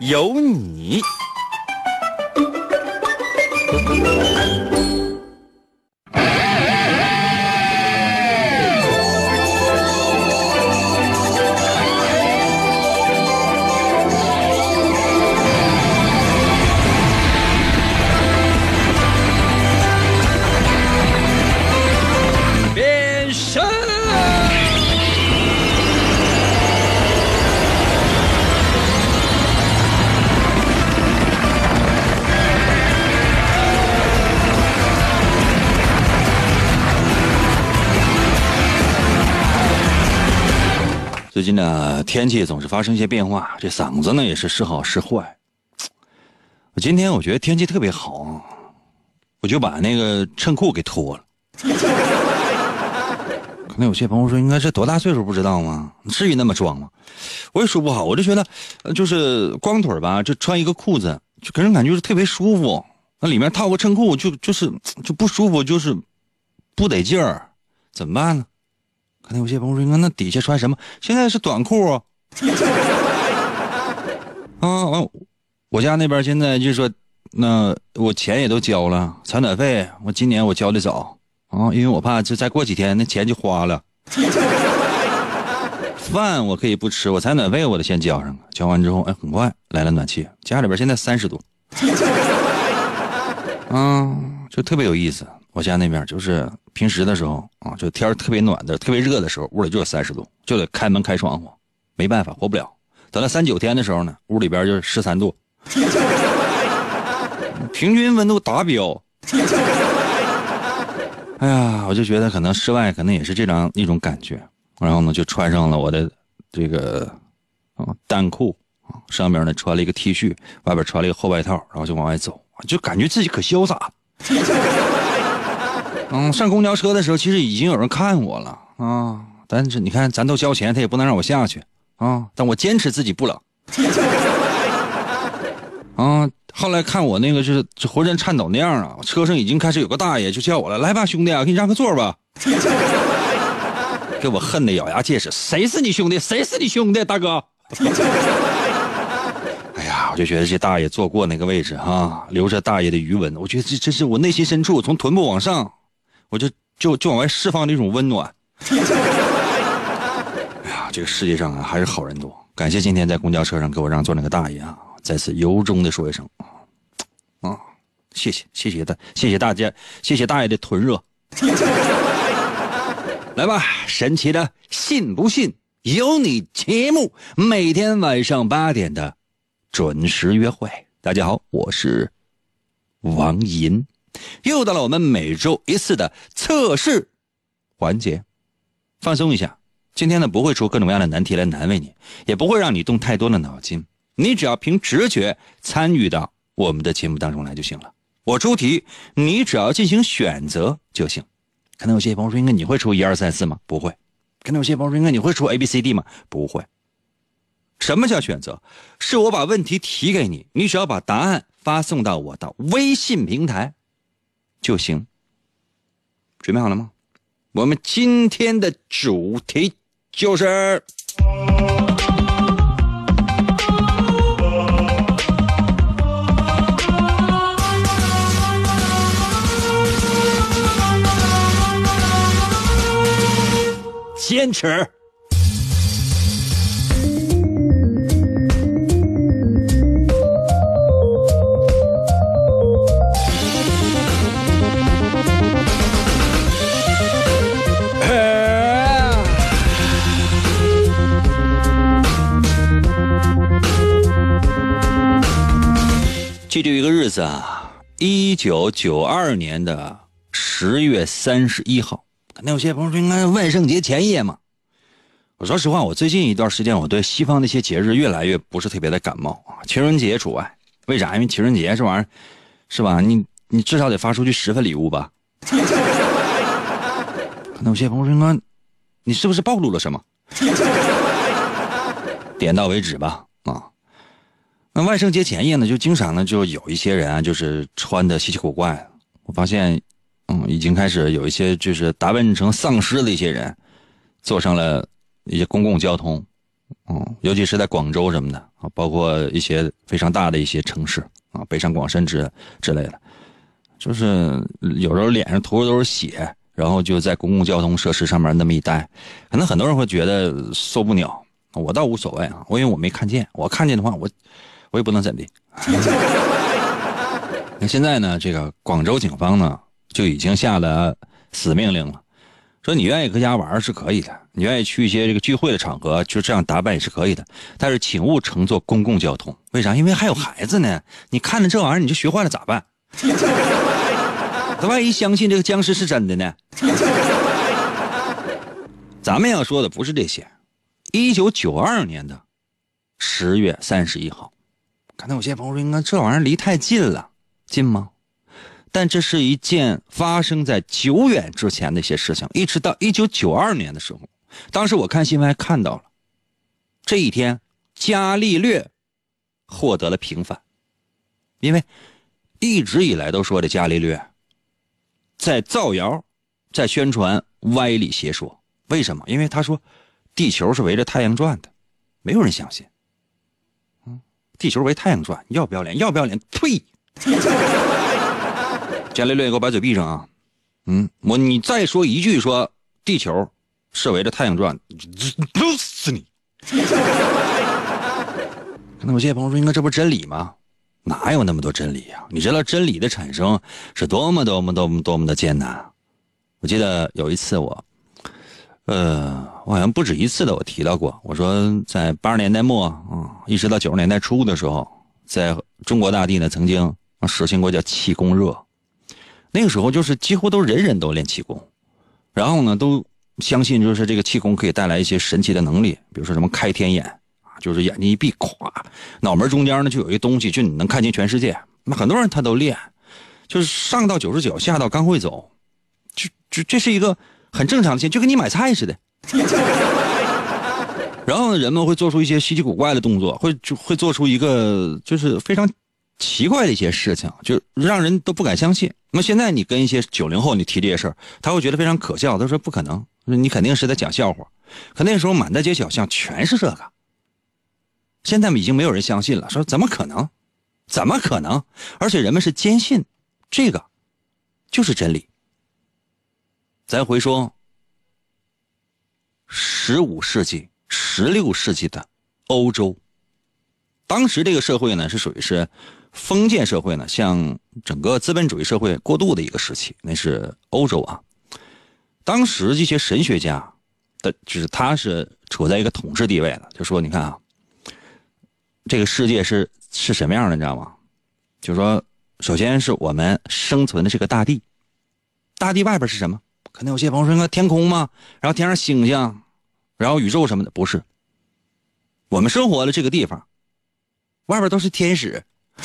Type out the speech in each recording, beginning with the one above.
有你。天气总是发生一些变化，这嗓子呢也是时好时坏。我今天我觉得天气特别好，我就把那个衬裤给脱了。可能有些朋友说，应该是多大岁数不知道吗？至于那么装吗？我也说不好，我就觉得，就是光腿吧，就穿一个裤子，就给人感觉是特别舒服。那里面套个衬裤，就就是就不舒服，就是不得劲儿，怎么办呢？可能有些朋友说，那底下穿什么？现在是短裤 啊。完，我家那边现在就是说，那我钱也都交了，采暖费我今年我交的早啊，因为我怕就再过几天那钱就花了。饭我可以不吃，我采暖费我得先交上，交完之后，哎，很快来了暖气，家里边现在三十度，啊，就特别有意思。我家那边就是平时的时候啊，就天特别暖的、特别热的时候，屋里就有三十度，就得开门开窗户，没办法活不了。等到三九天的时候呢，屋里边就是十三度，平均温度达标。哎呀，我就觉得可能室外可能也是这样一种感觉，然后呢就穿上了我的这个啊单裤啊，上面呢穿了一个 T 恤，外边穿了一个厚外套，然后就往外走，就感觉自己可潇洒。嗯，上公交车的时候，其实已经有人看我了啊，但是你看咱都交钱，他也不能让我下去啊，但我坚持自己不冷。啊，后来看我那个就是浑身颤抖那样啊，车上已经开始有个大爷就叫我了，来吧，兄弟啊，给你让个座吧。给我恨得咬牙切齿，谁是你兄弟？谁是你兄弟？大哥。哎呀，我就觉得这大爷坐过那个位置哈、留着大爷的余温，我觉得这这是我内心深处从臀部往上，我就就就往外释放的一种温暖。哎呀，这个世界上啊还是好人多，感谢今天在公交车上给我让座那个大爷啊，再次由衷的说一声啊，谢谢谢谢大谢谢大家，谢谢大爷的臀热。来吧，神奇的信不信由你节目，每天晚上八点的准时约会。大家好，我是王银，又到了我们每周一次的测试环节，放松一下。今天呢，不会出各种各样的难题来难为你，也不会让你动太多的脑筋，你只要凭直觉参与到我们的节目当中来就行了。我出题，你只要进行选择就行。可能有些朋友说，应该你会出一二三四吗？不会。可能有些朋友说，应该你会出 A B C D 吗？不会。什么叫选择？是我把问题提给你，你只要把答案发送到我的微信平台就行。准备好了吗？我们今天的主题就是。坚持。记住一个日子啊，一九九二年的十月三十一号。可能有些朋友说，应该万圣节前夜嘛。我说实话，我最近一段时间，我对西方那些节日越来越不是特别的感冒啊，情人节除外。为啥？因为情人节这玩意儿，是吧？你你至少得发出去十份礼物吧。那有些朋友说，你是不是暴露了什么？点到为止吧，啊。那万圣节前夜呢，就经常呢，就有一些人啊，就是穿的稀奇古怪。我发现，嗯，已经开始有一些就是打扮成丧尸的一些人，坐上了一些公共交通，嗯，尤其是在广州什么的啊，包括一些非常大的一些城市啊，北上广深之之类的，就是有时候脸上涂的都是血，然后就在公共交通设施上面那么一待，可能很多人会觉得受不了，我倒无所谓啊，我因为我没看见，我看见的话，我我也不能怎的。那现在呢，这个广州警方呢就已经下了死命令了，说你愿意搁家玩是可以的，你愿意去一些这个聚会的场合就这样打扮也是可以的，但是请勿乘坐公共交通。为啥？因为还有孩子呢，你看着这玩意儿你就学坏了咋办？他万一相信这个僵尸是真的呢？咱们要说的不是这些。一九九二年的十月三十一号，可能有些朋友说：“应该这玩意儿离太近了，近吗？”但这是一件发生在久远之前的一些事情。一直到一九九二年的时候，当时我看新闻还看到了，这一天，伽利略获得了平反，因为一直以来都说的伽利略在造谣，在宣传歪理邪说。为什么？因为他说。地球是围着太阳转的，没有人相信。嗯，地球围太阳转，要不要脸？要不要脸？呸！伽利略，给我把嘴闭上啊！嗯，我你再说一句说地球是围着太阳转，弄死你！那有些朋友说，应该这不是真理吗？哪有那么多真理呀？你知道真理的产生是多么多么多么多么的艰难？我记得有一次我。呃，我好像不止一次的我提到过，我说在八十年代末啊，一直到九十年代初的时候，在中国大地呢，曾经实行过叫气功热，那个时候就是几乎都人人都练气功，然后呢，都相信就是这个气功可以带来一些神奇的能力，比如说什么开天眼啊，就是眼睛一闭，咵，脑门中间呢就有一东西，就你能看清全世界。那很多人他都练，就是上到九十九，下到刚会走，就就这是一个。很正常的现就跟你买菜似的。然后呢，人们会做出一些稀奇古怪的动作，会就会做出一个就是非常奇怪的一些事情，就让人都不敢相信。那么现在你跟一些九零后你提这些事儿，他会觉得非常可笑，他说不可能，你肯定是在讲笑话。可那时候满大街小巷全是这个，现在已经没有人相信了，说怎么可能？怎么可能？而且人们是坚信这个就是真理。咱回说，十五世纪、十六世纪的欧洲，当时这个社会呢是属于是封建社会呢，向整个资本主义社会过渡的一个时期。那是欧洲啊，当时这些神学家的，就是他是处在一个统治地位的，就说你看啊，这个世界是是什么样的，你知道吗？就说首先是我们生存的这个大地，大地外边是什么？可能有些朋友说：“那天空吗？然后天上星星，然后宇宙什么的，不是。我们生活的这个地方，外边都是天使。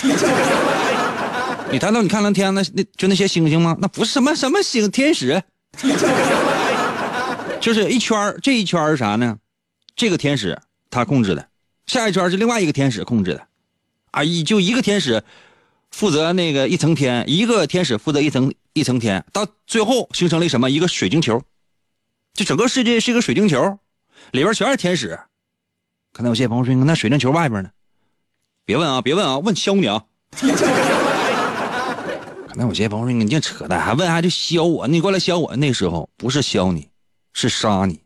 你抬头你看那天那那就那些星星吗？那不是什么什么星天使，就是一圈这一圈是啥呢？这个天使他控制的，下一圈是另外一个天使控制的。啊，一就一个天使负责那个一层天，一个天使负责一层。”一层天，到最后形成了什么？一个水晶球，就整个世界是一个水晶球，里边全是天使。可能有些朋友说：“那水晶球外边呢？”别问啊，别问啊，问削你啊！可能有些朋友说：“你净扯淡，还问还就削我？你过来削我？那时候不是削你，是杀你。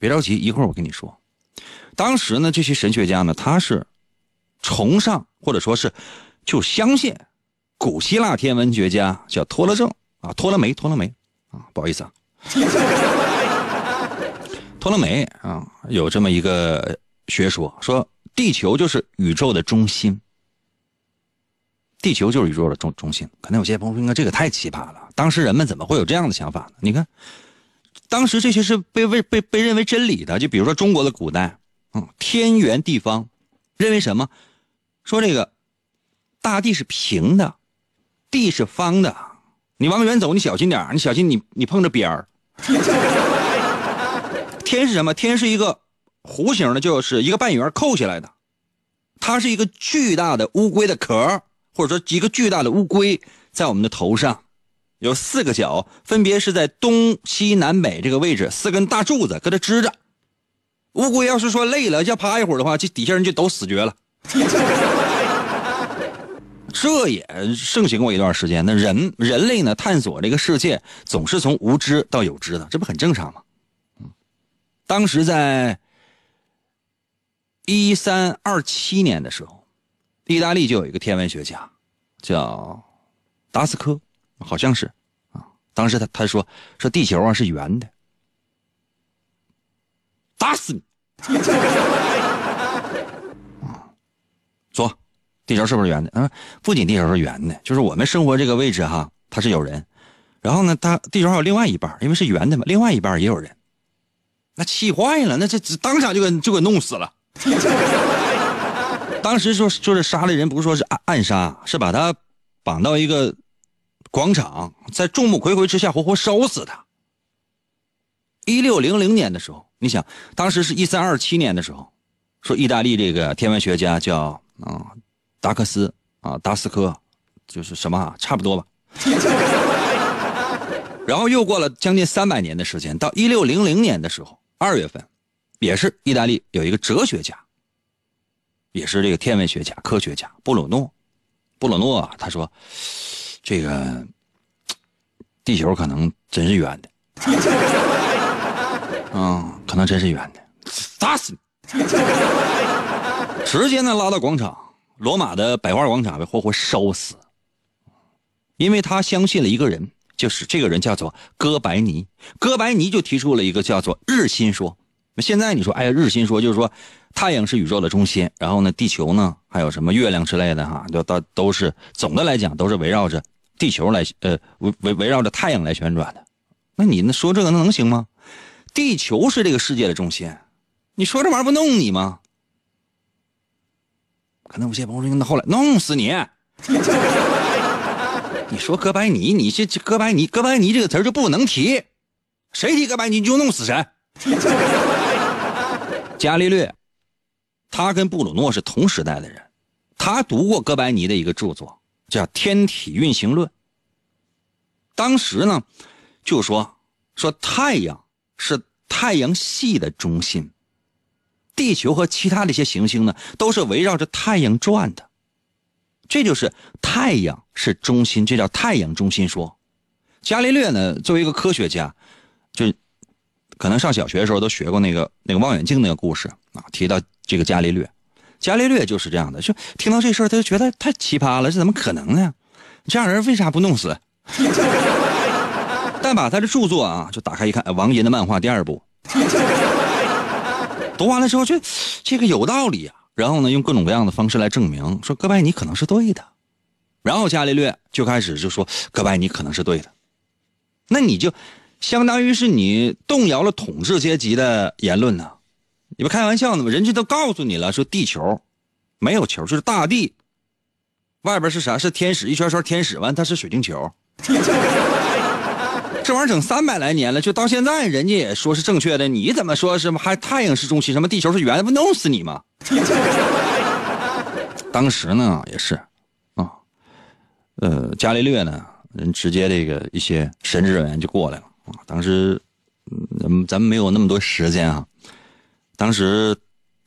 别着急，一会儿我跟你说。当时呢，这些神学家呢，他是崇尚或者说是就相信。古希腊天文学家叫托勒正啊，托勒梅，托勒梅啊，不好意思啊，托勒梅啊，有这么一个学说，说地球就是宇宙的中心，地球就是宇宙的中中心。可能有些朋友说，应该这个太奇葩了，当时人们怎么会有这样的想法呢？你看，当时这些是被为被被认为真理的，就比如说中国的古代，嗯，天圆地方，认为什么？说这个。大地是平的，地是方的。你往远走，你小心点你小心你你碰着边儿。天是什么？天是一个弧形的，就是一个半圆扣下来的，它是一个巨大的乌龟的壳，或者说一个巨大的乌龟在我们的头上，有四个角，分别是在东西南北这个位置，四根大柱子搁这支着。乌龟要是说累了要趴一会儿的话，这底下人就都死绝了。这也盛行过一段时间。那人人类呢，探索这个世界总是从无知到有知的，这不很正常吗？嗯，当时在一三二七年的时候，意大利就有一个天文学家叫达斯科，好像是啊。当时他他说说地球啊是圆的，打死你！说，地球是不是圆的？嗯，不仅地球是圆的，就是我们生活这个位置哈，它是有人。然后呢，它地球还有另外一半，因为是圆的嘛，另外一半也有人。那气坏了，那这当场就给就给弄死了。当时说说是杀了人，不是说是暗暗杀，是把他绑到一个广场，在众目睽睽之下活活烧死他。一六零零年的时候，你想，当时是一三二七年的时候，说意大利这个天文学家叫啊达克斯啊达斯科，就是什么啊，差不多吧。然后又过了将近三百年的时间，到一六零零年的时候，二月份，也是意大利有一个哲学家，也是这个天文学家、科学家布鲁诺，布鲁诺啊，他说，这个地球可能真是圆的。嗯，可能真是圆的，打死你！直接呢拉到广场，罗马的百花广场被活活烧死。因为他相信了一个人，就是这个人叫做哥白尼。哥白尼就提出了一个叫做日心说。那现在你说，哎呀，日心说就是说，太阳是宇宙的中心，然后呢，地球呢，还有什么月亮之类的哈，都都都是总的来讲都是围绕着地球来呃围围围绕着太阳来旋转的。那你那说这个那能行吗？地球是这个世界的中心，你说这玩意儿不弄你吗？可能有些朋友说：“那后来弄死你！” 你说哥白尼，你这这哥白尼，哥白尼这个词就不能提，谁提哥白尼你就弄死谁。伽利略，他跟布鲁诺是同时代的人，他读过哥白尼的一个著作，叫《天体运行论》。当时呢，就说说太阳。是太阳系的中心，地球和其他的一些行星呢，都是围绕着太阳转的，这就是太阳是中心，这叫太阳中心说。伽利略呢，作为一个科学家，就可能上小学的时候都学过那个那个望远镜那个故事啊，提到这个伽利略，伽利略就是这样的，就听到这事儿他就觉得太奇葩了，这怎么可能呢？这样人为啥不弄死？但把他的著作啊，就打开一看，王银的漫画第二部，读完了之后，这这个有道理啊。然后呢，用各种各样的方式来证明，说哥白尼可能是对的。然后伽利略就开始就说哥白尼可能是对的。那你就相当于是你动摇了统治阶级的言论呢？你不开玩笑呢吗？人家都告诉你了，说地球没有球，就是大地外边是啥？是天使一圈圈天使，完它是水晶球。这玩意儿整三百来年了，就到现在，人家也说是正确的。你怎么说什么还太阳是中心，什么地球是圆的，不弄死你吗？当时呢也是，啊，呃，伽利略呢，人直接这个一些神职人员就过来了啊。当时，嗯，咱们没有那么多时间啊。当时，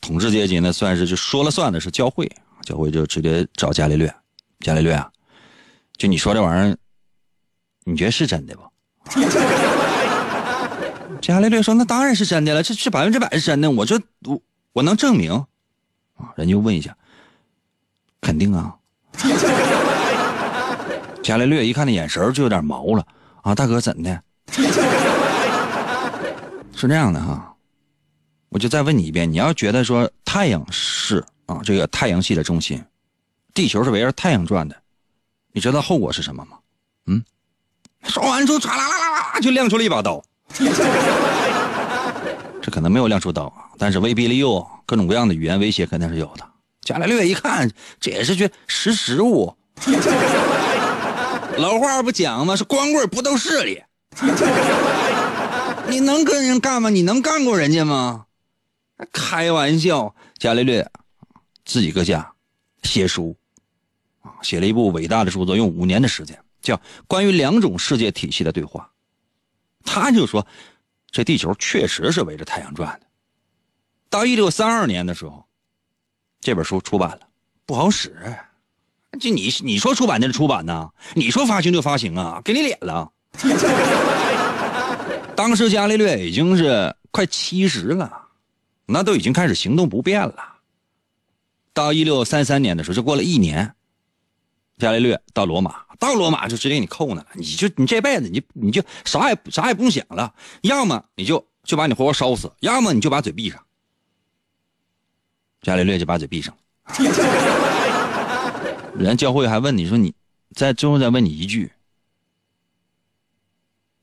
统治阶级呢算是就说了算的是教会，教会就直接找伽利略，伽利略啊，就你说这玩意儿，你觉得是真的不？伽利略说：“那当然是真的了，这是百分之百是真的。我这我我能证明。”啊，人就问一下，肯定啊。伽利略一看那眼神就有点毛了啊，大哥怎的？是这样的哈，我就再问你一遍，你要觉得说太阳是啊这个太阳系的中心，地球是围着太阳转的，你知道后果是什么吗？嗯？说完之后，唰啦啦啦啦，就亮出了一把刀。这可能没有亮出刀，但是威逼利诱、各种各样的语言威胁肯定是有的。伽利略一看，这也是句识时务。老话不讲吗？是光棍不斗势力。你能跟人干吗？你能干过人家吗？开玩笑！伽利略自己搁家写书，写了一部伟大的著作，用五年的时间，叫《关于两种世界体系的对话》。他就说，这地球确实是围着太阳转的。到一六三二年的时候，这本书出版了，不好使。就你你说出版就出版呐，你说发行就发行啊，给你脸了。当时伽利略已经是快七十了，那都已经开始行动不便了。到一六三三年的时候，就过了一年，伽利略到罗马，到罗马就直接给你扣那。你就你这辈子你你就啥也啥也不用想了，要么你就就把你活活烧死，要么你就把嘴闭上。伽利略就把嘴闭上了。人教会还问你说你，在最后再问你一句：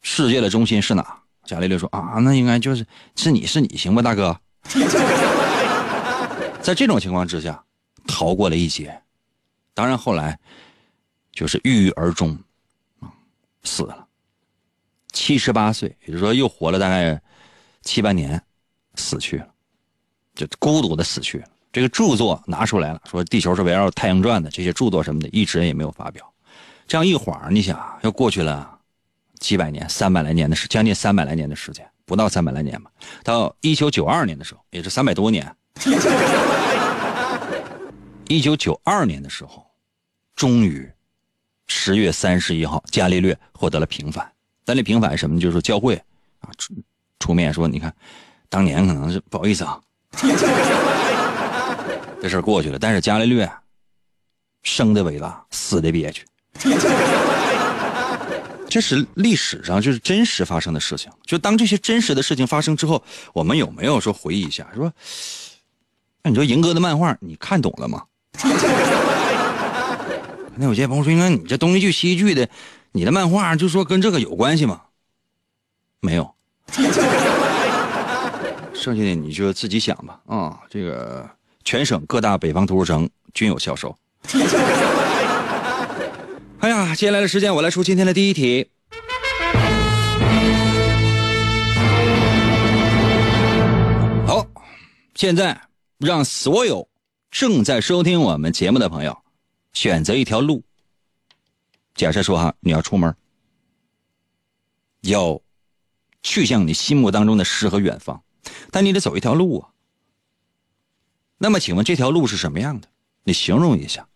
世界的中心是哪？伽利略说啊，那应该就是是你是你行吧，大哥。在这种情况之下，逃过了一劫。当然后来就是郁郁而终，啊，死了，七十八岁，也就是说又活了大概七八年，死去了，就孤独的死去了。这个著作拿出来了，说地球是围绕太阳转的，这些著作什么的，一直也没有发表。这样一晃，你想又过去了几百年，三百来年的时，将近三百来年的时间，不到三百来年吧。到一九九二年的时候，也是三百多年。一九九二年的时候，终于十月三十一号，伽利略获得了平反。但那平反什么？就是说教会啊出出面说，你看，当年可能是不好意思啊。这事过去了，但是伽利略生的伟大，死的憋屈。这是历史上就是真实发生的事情。就当这些真实的事情发生之后，我们有没有说回忆一下？说，那你说赢哥的漫画你看懂了吗？那有些朋友说，那你这东一句西一句的，你的漫画就说跟这个有关系吗？没有。剩下的你就自己想吧。啊，这个。全省各大北方图书城均有销售。哎呀，接下来的时间我来出今天的第一题。好，现在让所有正在收听我们节目的朋友选择一条路。假设说哈，你要出门，要去向你心目当中的诗和远方，但你得走一条路啊。那么，请问这条路是什么样的？你形容一下。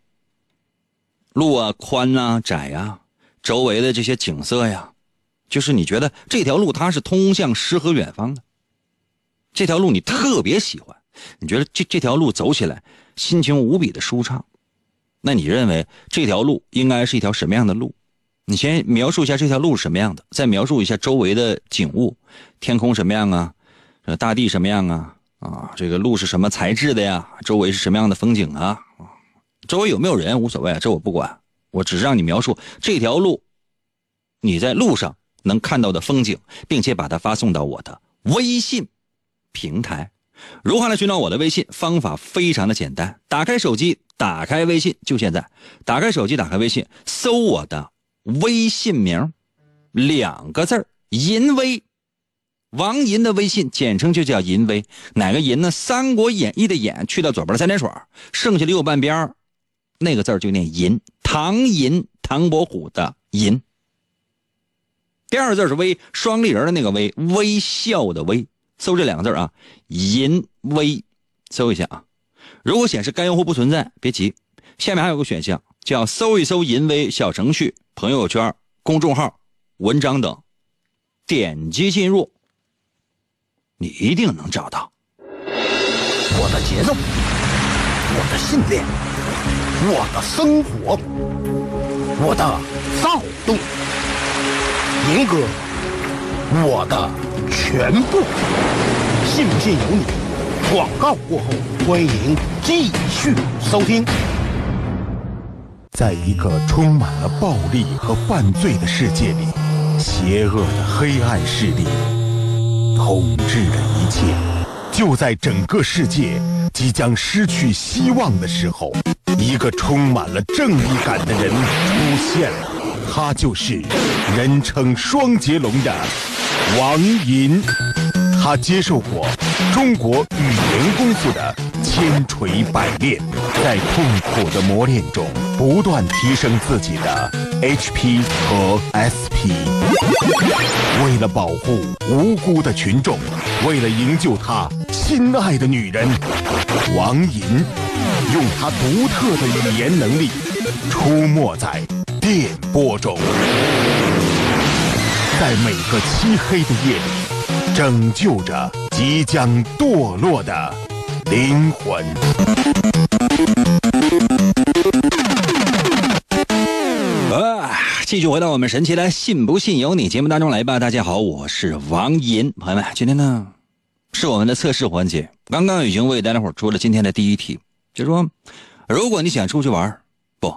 路啊，宽呐，窄呀，周围的这些景色呀，就是你觉得这条路它是通向诗和远方的。这条路你特别喜欢，你觉得这这条路走起来心情无比的舒畅。那你认为这条路应该是一条什么样的路？你先描述一下这条路是什么样的，再描述一下周围的景物，天空什么样啊？呃大地什么样啊？啊，这个路是什么材质的呀？周围是什么样的风景啊？周围有没有人无所谓，这我不管，我只是让你描述这条路，你在路上能看到的风景，并且把它发送到我的微信平台。如何来寻找我的微信？方法非常的简单，打开手机，打开微信，就现在，打开手机，打开微信，搜我的微信名，两个字，淫威。王银的微信简称就叫银威，哪个银呢？《三国演义》的演去掉左边的三点水，剩下的右半边那个字就念银。唐银，唐伯虎的银。第二个字是微，双立人的那个微，微笑的微。搜这两个字啊，淫威，搜一下啊。如果显示该用户不存在，别急，下面还有个选项叫搜一搜淫威小程序、朋友圈、公众号、文章等，点击进入。你一定能找到我的节奏，我的信念，我的生活，我的躁动，银哥，我的全部。信不信由你。广告过后，欢迎继续收听。在一个充满了暴力和犯罪的世界里，邪恶的黑暗势力。统治着一切，就在整个世界即将失去希望的时候，一个充满了正义感的人出现了，他就是人称双截龙的王银。他接受过中国语言功夫的千锤百炼，在痛苦的磨练中不断提升自己的 HP 和 SP。为了保护无辜的群众，为了营救他心爱的女人，王银用他独特的语言能力出没在电波中，在每个漆黑的夜里。拯救着即将堕落的灵魂。啊！继续回到我们神奇的“信不信由你”节目当中来吧。大家好，我是王银，朋友们，今天呢是我们的测试环节。刚刚已经为大家伙出了今天的第一题，就是说，如果你想出去玩，不，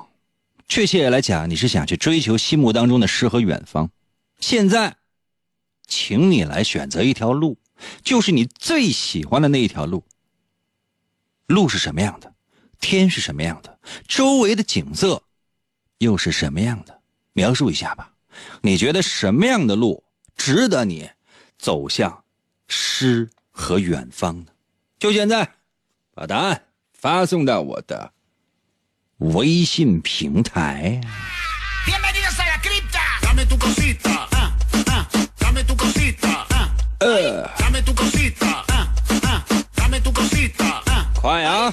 确切来讲，你是想去追求心目当中的诗和远方。现在。请你来选择一条路，就是你最喜欢的那一条路。路是什么样的？天是什么样的？周围的景色又是什么样的？描述一下吧。你觉得什么样的路值得你走向诗和远方呢？就现在，把答案发送到我的微信平台。呃，快啊！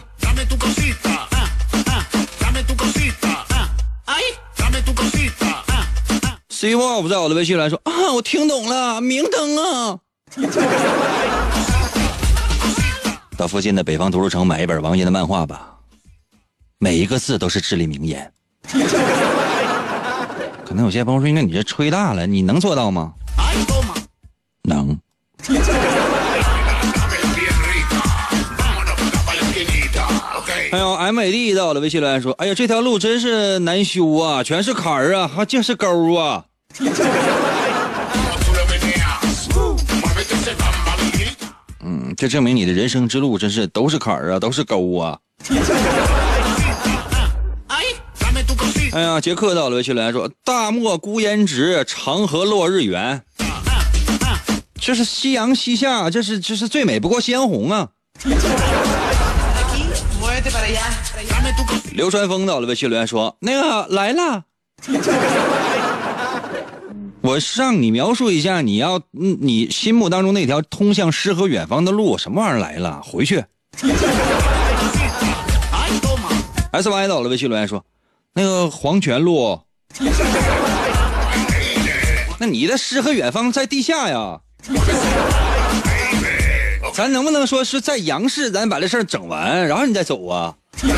希望不在我的微信来说啊，我听懂了，明灯啊！到附近的北方图书城买一本王岩的漫画吧，每一个字都是至理名言。可能有些朋友说，那你这吹大了，你能做到吗？能。哎呦，MAD 到了，微信留言说：“哎呀，这条路真是难修啊，全是坎儿啊，还尽是沟啊。”嗯，这证明你的人生之路真是都是坎儿啊，都是沟啊。哎呀，杰克到了，微信留言说：“大漠孤烟直，长河落日圆。”这是夕阳西下，这是这是最美不过鲜红啊！流川枫到了，微信留言说：“那个来了。”我让你描述一下你要你心目当中那条通向诗和远方的路，什么玩意儿来了？回去。S Y 到了，微信留言说：“那个黄泉路。”那你的诗和远方在地下呀？咱能不能说是在杨氏，咱把这事儿整完，然后你再走啊？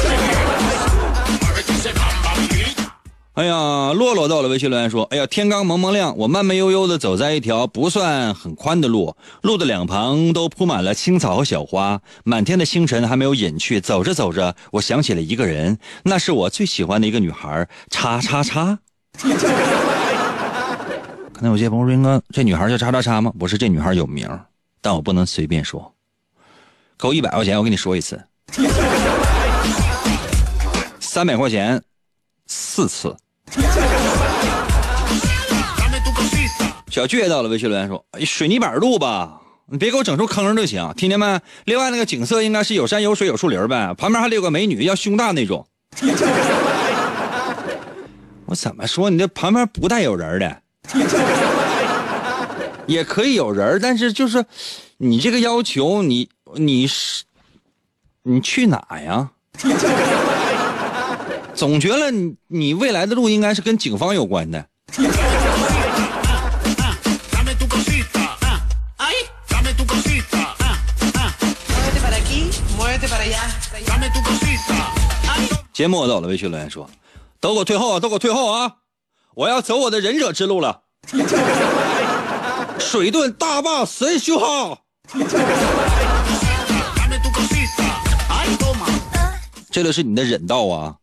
哎呀，洛洛到了微信留言说：“哎呀，天刚蒙蒙亮，我慢慢悠悠的走在一条不算很宽的路，路的两旁都铺满了青草和小花，满天的星辰还没有隐去。走着走着，我想起了一个人，那是我最喜欢的一个女孩，叉叉叉。”可能有些朋友说：“哥，这女孩叫叉叉叉吗？”不是，这女孩有名，但我不能随便说。扣一百块钱，我跟你说一次。三百块钱，四次。小倔到了，微信留言说：“水泥板路吧，你别给我整出坑就行，听见没？另外那个景色应该是有山有水有树林呗，旁边还得有个美女，要胸大那种。”我怎么说？你这旁边不带有人的。也可以有人但是就是你这个要求，你你是你去哪呀？总觉得你你未来的路应该是跟警方有关的。节目走了，微信留言说：“都给我退后啊！都给我退后啊！”我要走我的忍者之路了，水遁大坝神修好。这个是你的忍道啊！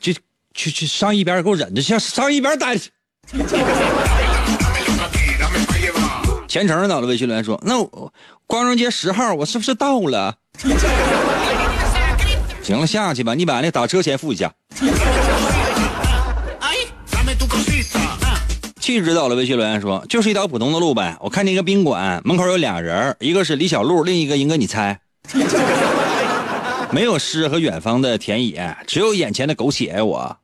去去去上一边给我忍着去，上一边待着。甜橙到了，微信留言说：“那我光荣节十号我是不是到了？”行了，下去吧，你把那打车钱付一下。气质到了，微信留言说：“就是一条普通的路呗。我看见一个宾馆门口有俩人，一个是李小璐，另一个应该你猜。没有诗和远方的田野，只有眼前的苟且。我。”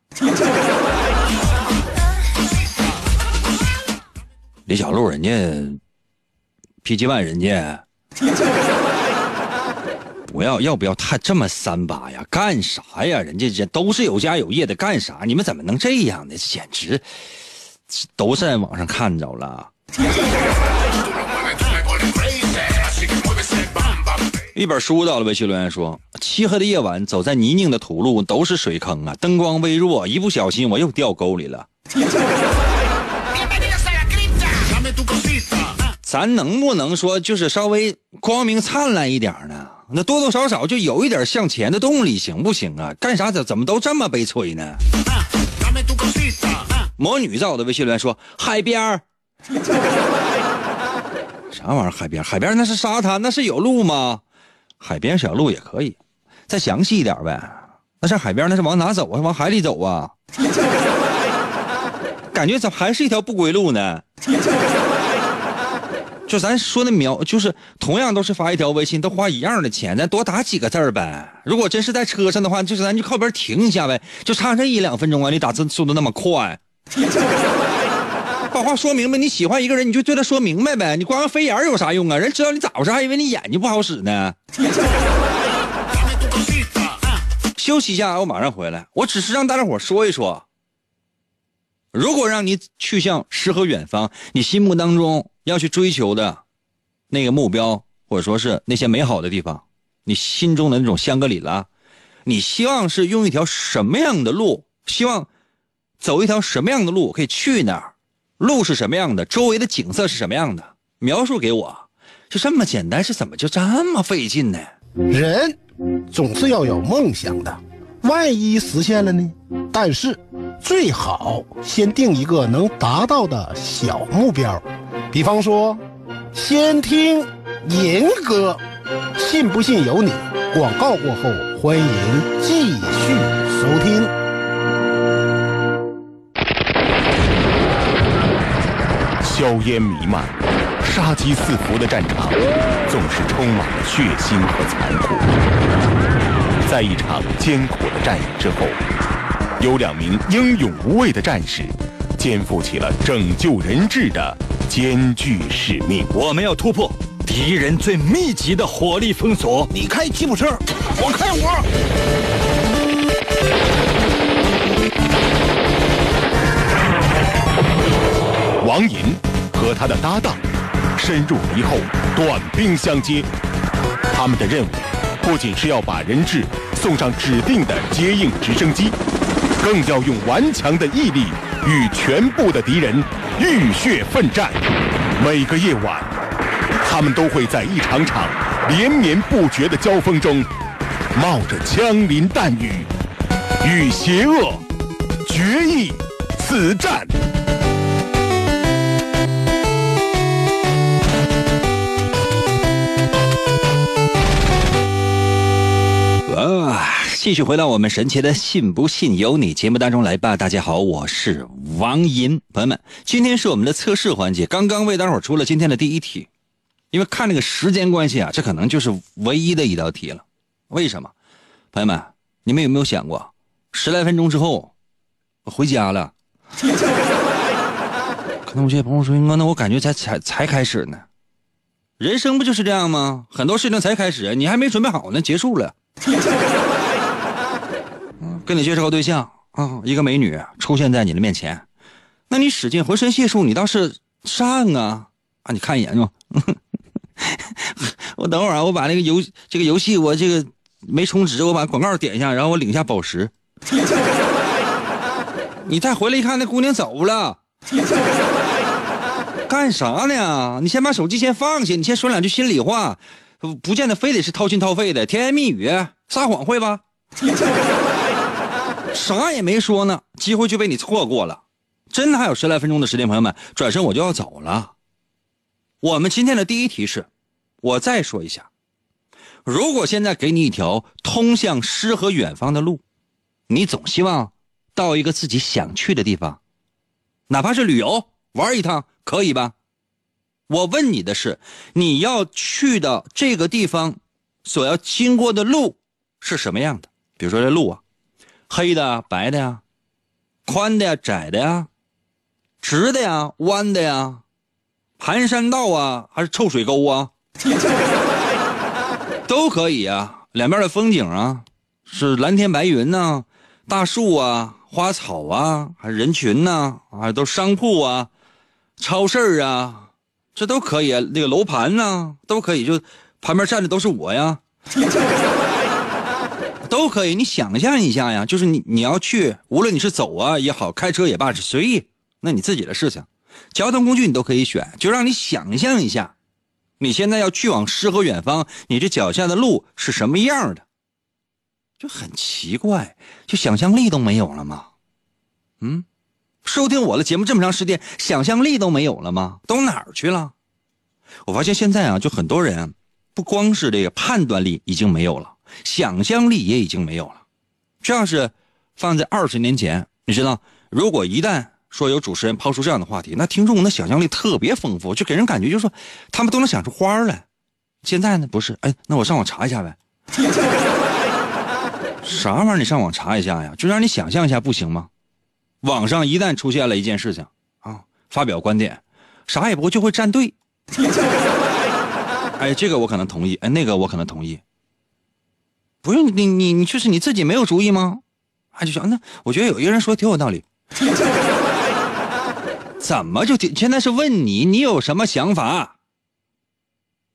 李小璐，人家 PG One，人家不要要不要太这么三八呀？干啥呀？人家这都是有家有业的，干啥？你们怎么能这样呢？简直都在网上看着了。一本书到了，微信留言说：漆黑的夜晚，走在泥泞的土路，都是水坑啊！灯光微弱，一不小心我又掉沟里了。咱能不能说就是稍微光明灿烂一点呢？那多多少少就有一点向前的动力，行不行啊？干啥怎怎么都这么悲催呢？魔女在我的微信里说：“海边儿，啥玩意儿？海边？海边那是沙滩，那是有路吗？海边小路也可以，再详细一点呗。那是海边，那是往哪走啊？往海里走啊？感觉怎么还是一条不归路呢？”就咱说的苗，就是同样都是发一条微信，都花一样的钱，咱多打几个字呗。如果真是在车上的话，就是咱就靠边停一下呗，就差这一两分钟啊！你打字速度那么快，把话说明白。你喜欢一个人，你就对他说明白呗。你光个飞眼有啥用啊？人知道你咋回事，还以为你眼睛不好使呢。休息一下，我马上回来。我只是让大家伙说一说，如果让你去向诗和远方，你心目当中。要去追求的，那个目标，或者说是那些美好的地方，你心中的那种香格里拉，你希望是用一条什么样的路？希望走一条什么样的路可以去那儿？路是什么样的？周围的景色是什么样的？描述给我，就这么简单，是怎么就这么费劲呢？人总是要有梦想的，万一实现了呢？但是最好先定一个能达到的小目标。比方说，先听银歌，信不信由你。广告过后，欢迎继续收听。硝烟弥漫、杀机四伏的战场，总是充满了血腥和残酷。在一场艰苦的战役之后，有两名英勇无畏的战士，肩负起了拯救人质的。艰巨使命，我们要突破敌人最密集的火力封锁。你开吉普车，我开我。王银和他的搭档深入敌后，短兵相接。他们的任务不仅是要把人质送上指定的接应直升机，更要用顽强的毅力与全部的敌人。浴血奋战，每个夜晚，他们都会在一场场连绵不绝的交锋中，冒着枪林弹雨，与邪恶决一死战。继续回到我们神奇的“信不信由你”节目当中来吧。大家好，我是王银，朋友们，今天是我们的测试环节。刚刚为大伙出了今天的第一题，因为看那个时间关系啊，这可能就是唯一的一道题了。为什么？朋友们，你们有没有想过，十来分钟之后回家了？可能有些朋友说：“哥，那我感觉才才才开始呢。”人生不就是这样吗？很多事情才开始，你还没准备好呢，结束了。跟你介绍个对象啊，一个美女出现在你的面前，那你使劲浑身解数，你倒是上啊啊！你看一眼是吧？我等会儿啊，我把那个游这个游戏我这个没充值，我把广告点一下，然后我领一下宝石。你再回来一看，那姑娘走了，干啥呢？你先把手机先放下，你先说两句心里话，不见得非得是掏心掏肺的，甜言蜜语，撒谎会吧？啥也没说呢，机会就被你错过了。真的还有十来分钟的时间，朋友们，转身我就要走了。我们今天的第一题是，我再说一下，如果现在给你一条通向诗和远方的路，你总希望到一个自己想去的地方，哪怕是旅游玩一趟，可以吧？我问你的是，你要去的这个地方所要经过的路是什么样的？比如说这路啊，黑的、白的呀，宽的呀、窄的呀，直的呀、弯的呀。盘山道啊，还是臭水沟啊，都可以啊。两边的风景啊，是蓝天白云呐，大树啊，花草啊，还是人群呐，啊，都商铺啊，超市啊，这都可以。那个楼盘呐，都可以。就旁边站的都是我呀，都可以。你想象一下呀，就是你你要去，无论你是走啊也好，开车也罢，是随意，那你自己的事情。交通工具你都可以选，就让你想象一下，你现在要去往诗和远方，你这脚下的路是什么样的？就很奇怪，就想象力都没有了吗？嗯，收听我的节目这么长时间，想象力都没有了吗？都哪儿去了？我发现现在啊，就很多人不光是这个判断力已经没有了，想象力也已经没有了。这要是放在二十年前，你知道，如果一旦说有主持人抛出这样的话题，那听众的想象力特别丰富，就给人感觉就是说他们都能想出花来。现在呢，不是？哎，那我上网查一下呗。啥玩意儿？你上网查一下呀？就让你想象一下，不行吗？网上一旦出现了一件事情啊，发表观点，啥也不会就会站队。哎，这个我可能同意，哎，那个我可能同意。不用你你你就是你自己没有主意吗？啊，就想那我觉得有一个人说的挺有道理。怎么就现在是问你，你有什么想法？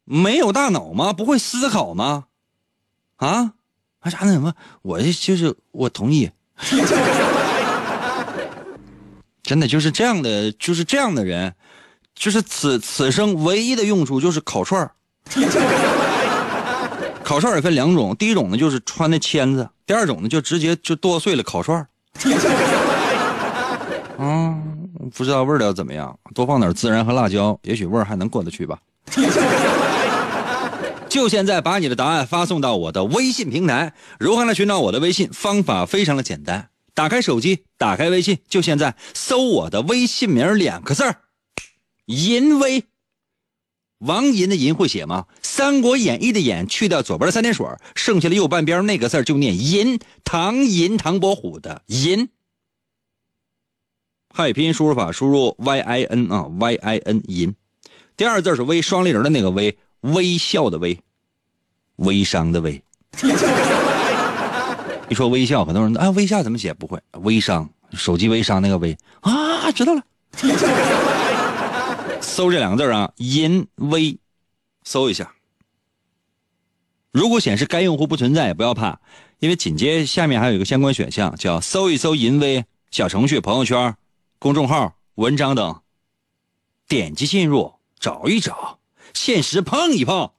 没有大脑吗？不会思考吗？啊？啊啥那什么？我就是我同意。真的就是这样的，就是这样的人，就是此此生唯一的用处就是烤串儿烤串也分两种，第一种呢就是穿的签子，第二种呢就直接就剁碎了烤串 嗯。不知道味道怎么样，多放点孜然和辣椒，也许味儿还能过得去吧。就现在把你的答案发送到我的微信平台。如何来寻找我的微信？方法非常的简单，打开手机，打开微信，就现在搜我的微信名两个字儿，淫威。王银的银会写吗？《三国演义》的演去掉左边的三点水，剩下的右半边那个字就念银。唐银，唐伯虎的银。汉语拼音输入法输入 y i n 啊 y i n 银，第二字是微双立人的那个微，微笑的微，微商的微。一说微笑，很多人啊，微笑怎么写？不会，微商，手机微商那个微啊，知道了。搜这两个字啊，银微，搜一下。如果显示该用户不存在，也不要怕，因为紧接下面还有一个相关选项，叫搜一搜银微小程序、朋友圈。公众号、文章等，点击进入，找一找，现实碰一碰。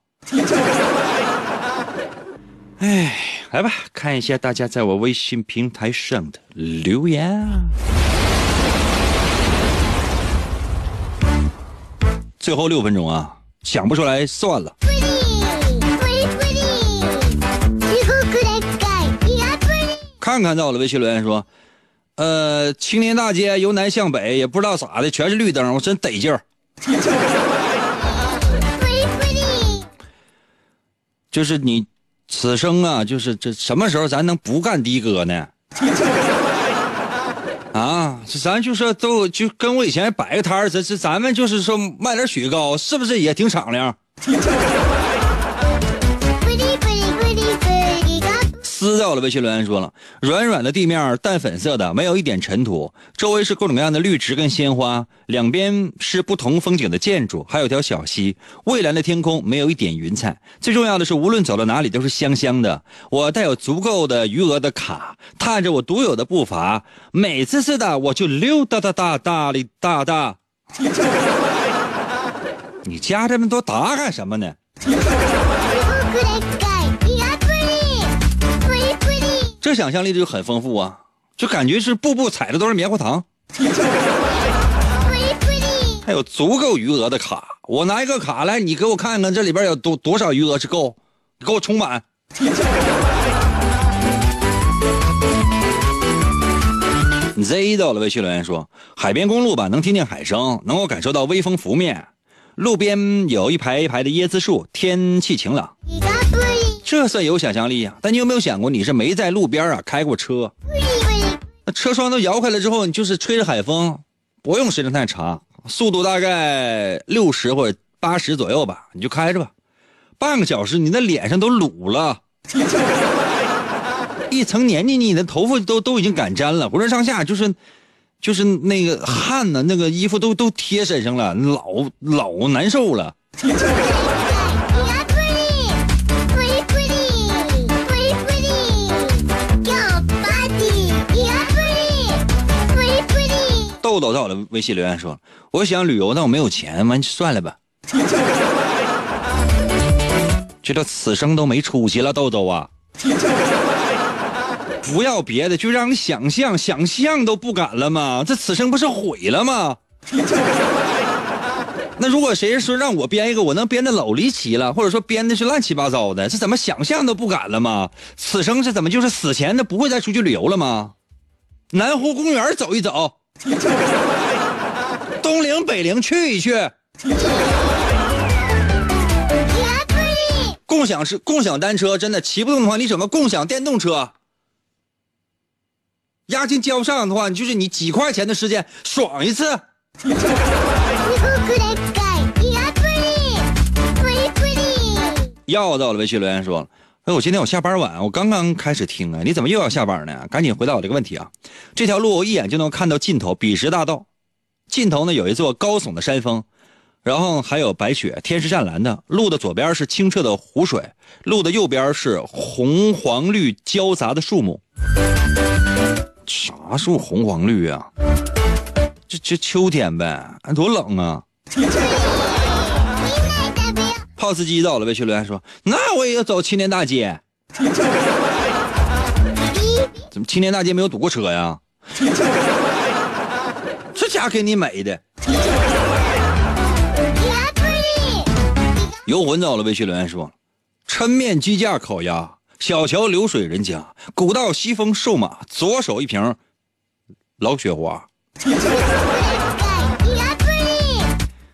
哎，来吧，看一下大家在我微信平台上的留言。啊最后六分钟啊，想不出来算了。看看在我的微信留言说。呃，青年大街由南向北，也不知道咋的，全是绿灯，我真得劲儿。就是你此生啊，就是这什么时候咱能不干的哥呢？啊，这咱就说都就跟我以前摆个摊儿，这这咱们就是说卖点雪糕，是不是也挺敞亮？撕在我的微信留言说了，软软的地面，淡粉色的，没有一点尘土，周围是各种各样的绿植跟鲜花，两边是不同风景的建筑，还有条小溪，蔚蓝的天空，没有一点云彩。最重要的是，无论走到哪里都是香香的。我带有足够的余额的卡，踏着我独有的步伐，美滋滋的，我就溜达哒哒哒哩哒哒。你加这么多答干什么呢？这想象力就很丰富啊，就感觉是步步踩的都是棉花糖。还有足够余额的卡，我拿一个卡来，你给我看看这里边有多多少余额是够，给我充满。Z 到了微信留言说：“海边公路吧，能听见海声，能够感受到微风拂面，路边有一排一排的椰子树，天气晴朗，这算有想象力呀。但你有没有想过，你是没在路边啊开过车？那车窗都摇开了之后，你就是吹着海风，不用时间太长，速度大概六十或者八十左右吧，你就开着吧，半个小时你的脸上都卤了。”一层黏腻腻的，头发都都已经感沾了，浑身上下就是，就是那个汗呢，那个衣服都都贴身上了，老老难受了。豆豆在我的微信留言说：“我想旅游，但我没有钱，完算了吧。觉得此生都没出息了，豆豆啊。”不要别的，就让你想象，想象都不敢了吗？这此生不是毁了吗？那如果谁说让我编一个，我能编的老离奇了，或者说编的是乱七八糟的，这怎么想象都不敢了吗？此生是怎么就是死前的不会再出去旅游了吗？南湖公园走一走，东陵北陵去一去，共享是共享单车，真的骑不动的话，你整个共享电动车。押金交不上的话，你就是你几块钱的时间爽一次。要到了微信留言说：“哎，我今天我下班晚，我刚刚开始听啊，你怎么又要下班呢？赶紧回答我这个问题啊！这条路我一眼就能看到尽头，彼时大道，尽头呢有一座高耸的山峰，然后还有白雪，天是湛蓝的。路的左边是清澈的湖水，路的右边是红黄绿交杂的树木。”啥树红黄绿啊？这这秋天呗，多冷啊！炮司机到了，魏学伦说：“那我也要走青年大街。”怎么青年大街没有堵过车呀？这家给你美的。游魂到了，魏学伦说：“抻面鸡架烤鸭。”小桥流水人家，古道西风瘦马。左手一瓶老雪花，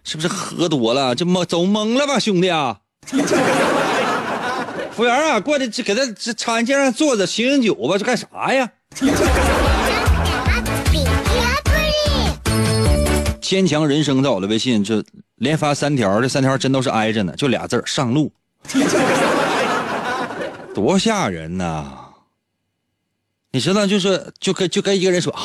是不是喝多了？这懵走懵了吧，兄弟啊！服务员啊，过来给他这餐架上坐着醒醒酒吧，这干啥呀？坚强人生在我的微信，这连发三条，这三条真都是挨着呢，就俩字上路。多吓人呐！你知道，就是就跟就跟一个人说啊，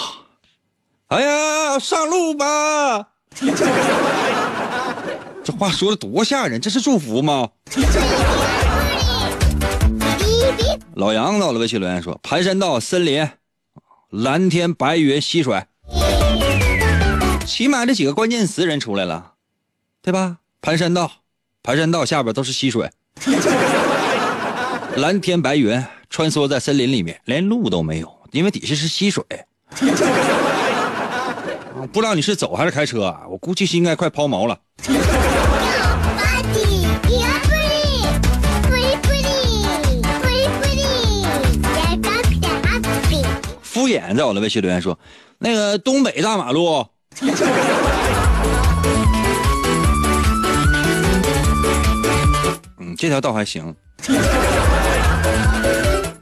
哎呀，上路吧！这话说的多吓人，这是祝福吗？老杨到了微信留言说：盘山道森林，蓝天白云溪水，起码这几个关键词人出来了，对吧？盘山道，盘山道下边都是溪水。蓝天白云穿梭在森林里面，连路都没有，因为底下是溪水。不知道你是走还是开车啊？我估计是应该快抛锚了。敷衍在我的微信留言说：“那个东北大马路。” 嗯，这条道还行。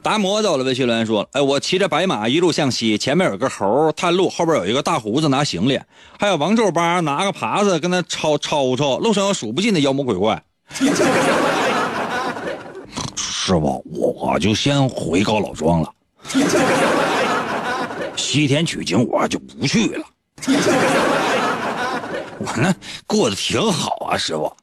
达摩到了，微信留言说：“哎，我骑着白马一路向西，前面有个猴探路，后边有一个大胡子拿行李，还有王皱八拿个耙子跟他吵吵吵，路上有数不尽的妖魔鬼怪。师傅，我就先回高老庄了，西天取经我就不去了。我那过得挺好啊，师傅。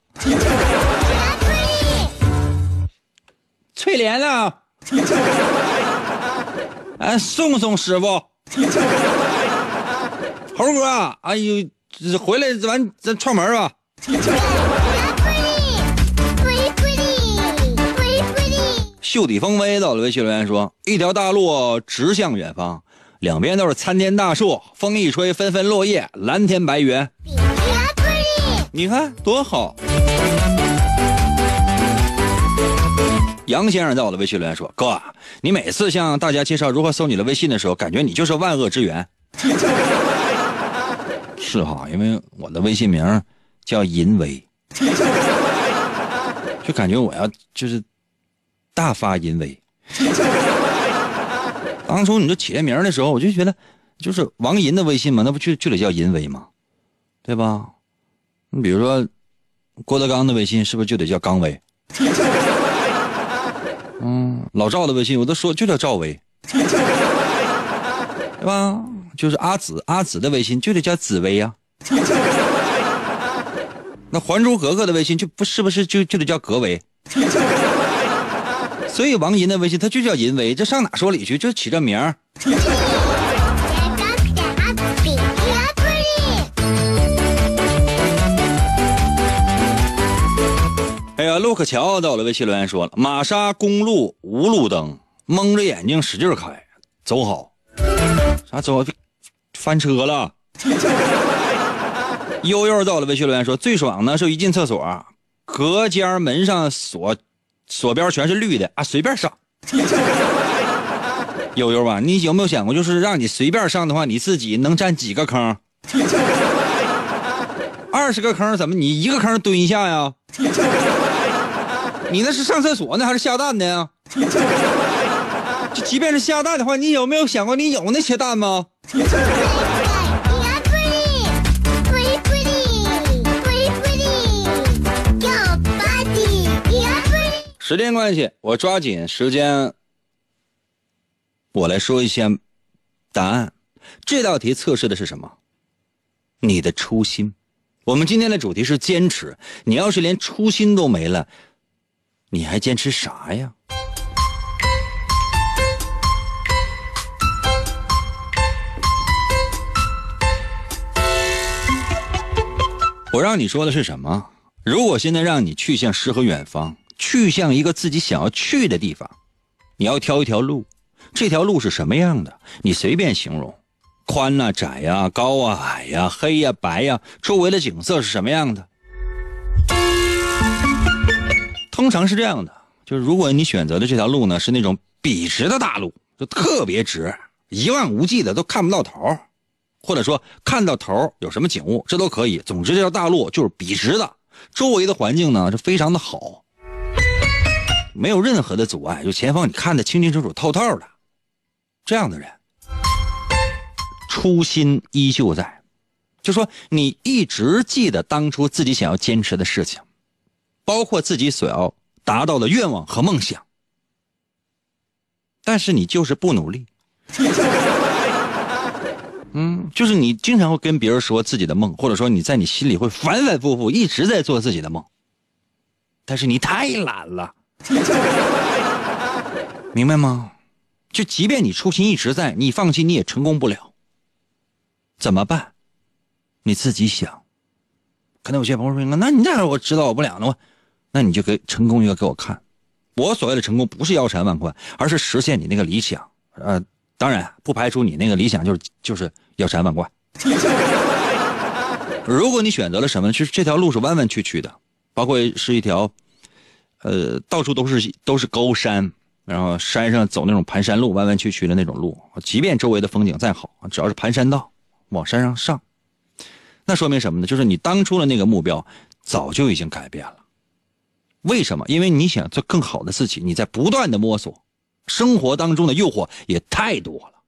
翠莲啊！” 哎，送送师傅，猴哥，哎呦，回来咱咱串门吧。袖底风微到了，微信留言说：一条大路直向远方，两边都是参天大树，风一吹纷纷落叶，蓝天白云。你看多好。杨先生在我的微信留言说：“哥，你每次向大家介绍如何搜你的微信的时候，感觉你就是万恶之源。”是哈，因为我的微信名叫淫威，就感觉我要就是大发淫威。当初你这起这名的时候，我就觉得就是王银的微信嘛，那不就就得叫淫威吗？对吧？你比如说郭德纲的微信，是不是就得叫刚威？嗯，老赵的微信我都说就叫赵薇，对吧？就是阿紫，阿紫的微信就得叫紫薇呀。那《还珠格格》的微信就不是不是就就得叫格薇。所以王银的微信他就叫银薇，这上哪说理去？就起这名儿。哎呀，陆克乔到了微信留言说了：“玛莎公路无路灯，蒙着眼睛使劲开，走好。”啥走？翻车了。悠悠到了微信留言说：“最爽呢，是一进厕所，隔间门上锁锁边全是绿的啊，随便上。” 悠悠吧，你有没有想过，就是让你随便上的话，你自己能占几个坑？二十个坑，怎么你一个坑蹲一下呀？你那是上厕所呢，还是下蛋呢？就即便是下蛋的话，你有没有想过，你有那些蛋吗？时间关系，我抓紧时间，我来说一下答案。这道题测试的是什么？你的初心。我们今天的主题是坚持。你要是连初心都没了，你还坚持啥呀？我让你说的是什么？如果现在让你去向诗和远方，去向一个自己想要去的地方，你要挑一条路，这条路是什么样的？你随便形容，宽啊、窄呀、高啊、矮呀、黑呀、白呀，周围的景色是什么样的？通常是这样的，就是如果你选择的这条路呢是那种笔直的大路，就特别直，一望无际的都看不到头。或者说看到头有什么景物，这都可以。总之，这条大路就是笔直的，周围的环境呢是非常的好，没有任何的阻碍，就前方你看得清清楚楚、透透的。这样的人，初心依旧在，就说你一直记得当初自己想要坚持的事情，包括自己所要达到的愿望和梦想，但是你就是不努力。嗯，就是你经常会跟别人说自己的梦，或者说你在你心里会反反复复一直在做自己的梦，但是你太懒了，明白吗？就即便你初心一直在，你放弃你也成功不了。怎么办？你自己想。可能有些朋友说：“那你这我知道我不了了吗？”那你就给成功一个给我看。我所谓的成功不是腰缠万贯，而是实现你那个理想。呃，当然不排除你那个理想就是就是。腰缠万贯。如果你选择了什么，其实这条路是弯弯曲曲的，包括是一条，呃，到处都是都是高山，然后山上走那种盘山路，弯弯曲曲的那种路，即便周围的风景再好，只要是盘山道，往山上上，那说明什么呢？就是你当初的那个目标早就已经改变了。为什么？因为你想做更好的自己，你在不断的摸索，生活当中的诱惑也太多了。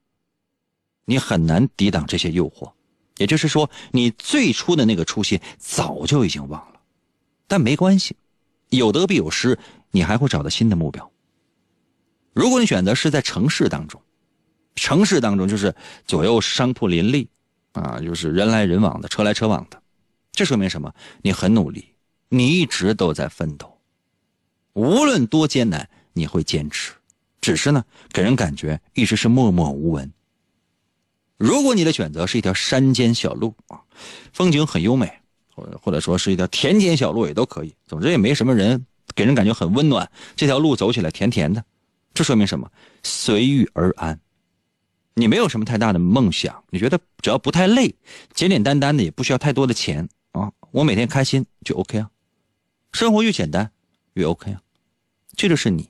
你很难抵挡这些诱惑，也就是说，你最初的那个初心早就已经忘了。但没关系，有得必有失，你还会找到新的目标。如果你选择是在城市当中，城市当中就是左右商铺林立，啊，就是人来人往的，车来车往的，这说明什么？你很努力，你一直都在奋斗，无论多艰难，你会坚持，只是呢，给人感觉一直是默默无闻。如果你的选择是一条山间小路啊，风景很优美，或者或者说是一条田间小路也都可以。总之也没什么人，给人感觉很温暖。这条路走起来甜甜的，这说明什么？随遇而安。你没有什么太大的梦想，你觉得只要不太累，简简单单的，也不需要太多的钱啊，我每天开心就 OK 啊，生活越简单越 OK 啊，这就是你。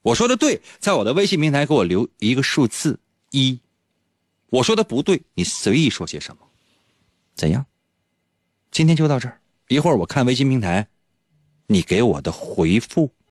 我说的对，在我的微信平台给我留一个数字一，我说的不对，你随意说些什么，怎样？今天就到这儿，一会儿我看微信平台，你给我的回复。